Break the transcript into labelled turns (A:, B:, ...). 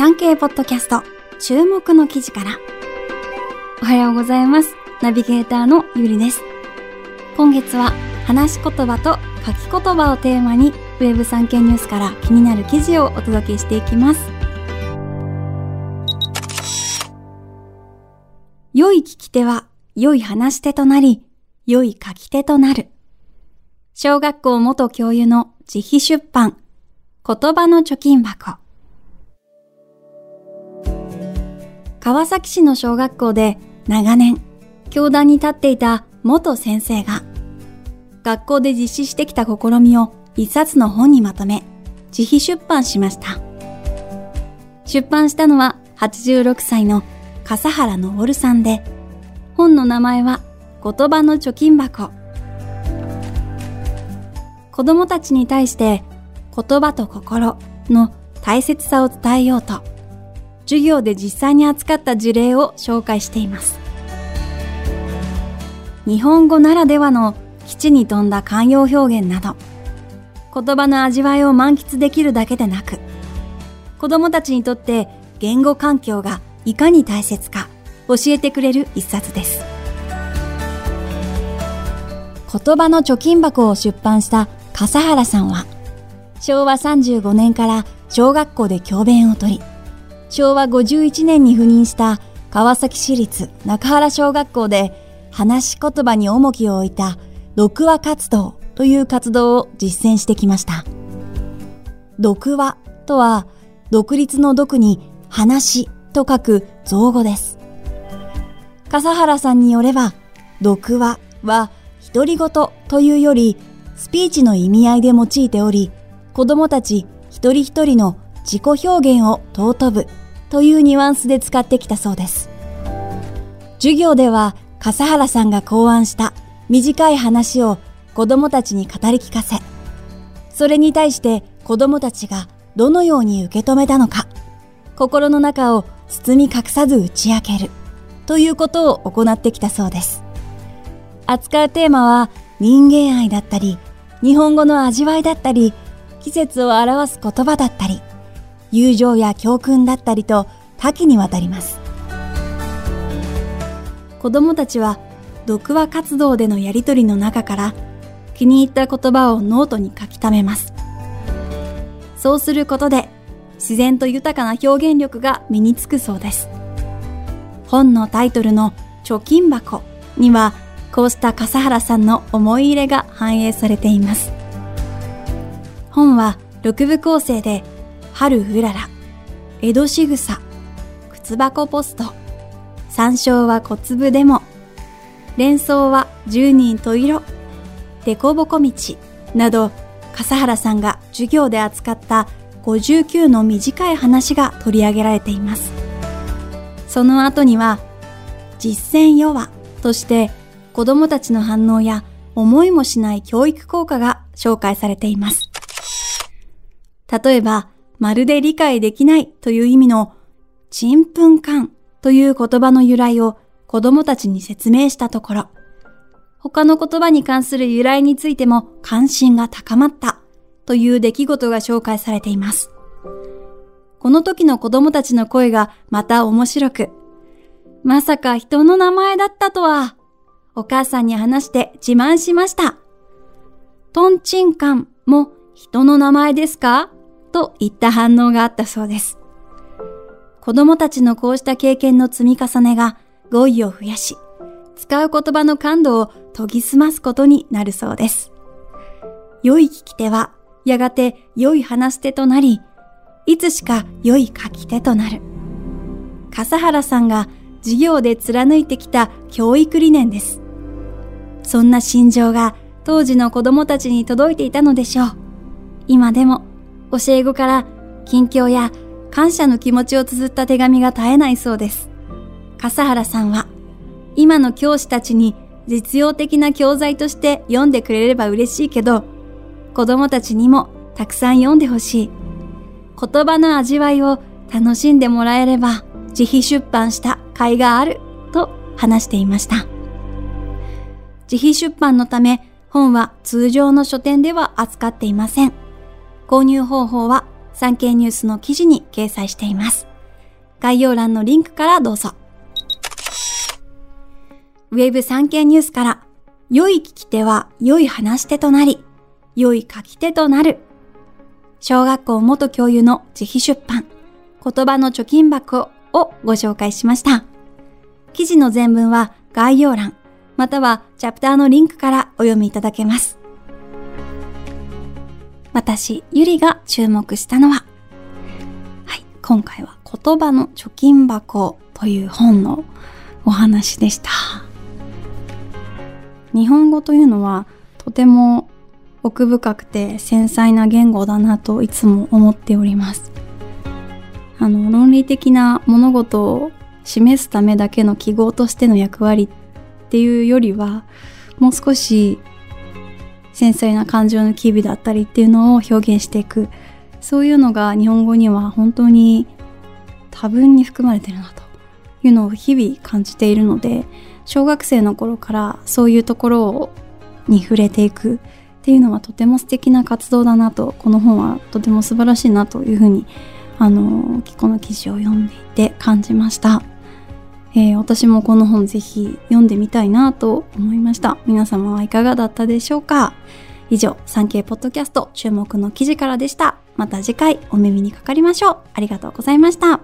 A: 産経ポッドキャスト注目の記事から。おはようございます。ナビゲーターのゆりです。今月は話し言葉と書き言葉をテーマにウェブ産経ニュースから気になる記事をお届けしていきます。良い聞き手は良い話し手となり、良い書き手となる。小学校元教諭の自費出版、言葉の貯金箱。川崎市の小学校で長年、教壇に立っていた元先生が、学校で実施してきた試みを一冊の本にまとめ、自費出版しました。出版したのは86歳の笠原昇さんで、本の名前は言葉の貯金箱。子供たちに対して言葉と心の大切さを伝えようと、授業で実際に扱った事例を紹介しています。日本語ならではの基地に富んだ慣用表現など、言葉の味わいを満喫できるだけでなく、子供たちにとって言語環境がいかに大切か教えてくれる一冊です。言葉の貯金箱を出版した笠原さんは、昭和35年から小学校で教鞭をとり、昭和51年に赴任した川崎市立中原小学校で話し言葉に重きを置いた読話活動という活動を実践してきました。読話とは独立の読に話と書く造語です。笠原さんによれば、読話は独り言というよりスピーチの意味合いで用いており、子供たち一人一人の自己表現を尊ぶというニュアンスで使ってきたそうです。授業では笠原さんが考案した短い話を子供たちに語り聞かせ、それに対して子供たちがどのように受け止めたのか、心の中を包み隠さず打ち明けるということを行ってきたそうです。扱うテーマは人間愛だったり、日本語の味わいだったり、季節を表す言葉だったり、友情や教訓だったりと多岐にわたります。子供たちは読話活動でのやりとりの中から気に入った言葉をノートに書き溜めます。そうすることで自然と豊かな表現力が身につくそうです。本のタイトルの貯金箱にはこうした笠原さんの思い入れが反映されています。本は6部構成で春うらら、江戸しぐさ、靴箱ポスト、山椒は小粒でも、連想は十人十色、でこぼこ道。など、笠原さんが授業で扱った59の短い話が取り上げられています。その後には、実践弱として子供たちの反応や思いもしない教育効果が紹介されています。例えば、まるで理解できないという意味の、ちんぷんかんという言葉の由来を子供たちに説明したところ、他の言葉に関する由来についても関心が高まったという出来事が紹介されています。この時の子供たちの声がまた面白く、まさか人の名前だったとは、お母さんに話して自慢しました。トンチンカンも人の名前ですか？といった反応があったそうです。子供たちのこうした経験の積み重ねが語彙を増やし、使う言葉の感度を研ぎ澄ますことになるそうです。良い聞き手は、やがて良い話し手となり、いつしか良い書き手となる。笠原さんが授業で貫いてきた教育理念です。そんな心情が当時の子供たちに届いていたのでしょう。今でも教え子から近況や感謝の気持ちを綴った手紙が絶えないそうです。笠原さんは今の教師たちに実用的な教材として読んでくれれば嬉しいけど、子供たちにもたくさん読んでほしい。言葉の味わいを楽しんでもらえれば自費出版した甲斐があると話していました。自費出版のため本は通常の書店では扱っていません。購入方法は産経ニュースの記事に掲載しています。概要欄のリンクからどうぞ。ウェブ産経ニュースから、良い聞き手は良い話し手となり、良い書き手となる。小学校元教諭の自費出版、言葉の貯金箱をご紹介しました。記事の全文は概要欄、またはチャプターのリンクからお読みいただけます。私、ゆりが注目したのは、はい、今回は言葉の貯金箱という本のお話でした。日本語というのはとても奥深くて繊細な言語だなといつも思っております。あの、論理的な物事を示すためだけの記号としての役割っていうよりは、もう少し繊細な感情の機微だったりっていうのを表現していく。そういうのが日本語には本当に多分に含まれてるなというのを日々感じているので、小学生の頃からそういうところに触れていくっていうのはとても素敵な活動だなとこの本はとても素晴らしいなというふうにあのこの記事を読んでいて感じました、えー、私もこの本ぜひ読んでみたいなと思いました。皆様はいかがだったでしょうか？以上産経ポッドキャスト注目の記事からでした。また次回お耳にかかりましょう。ありがとうございました。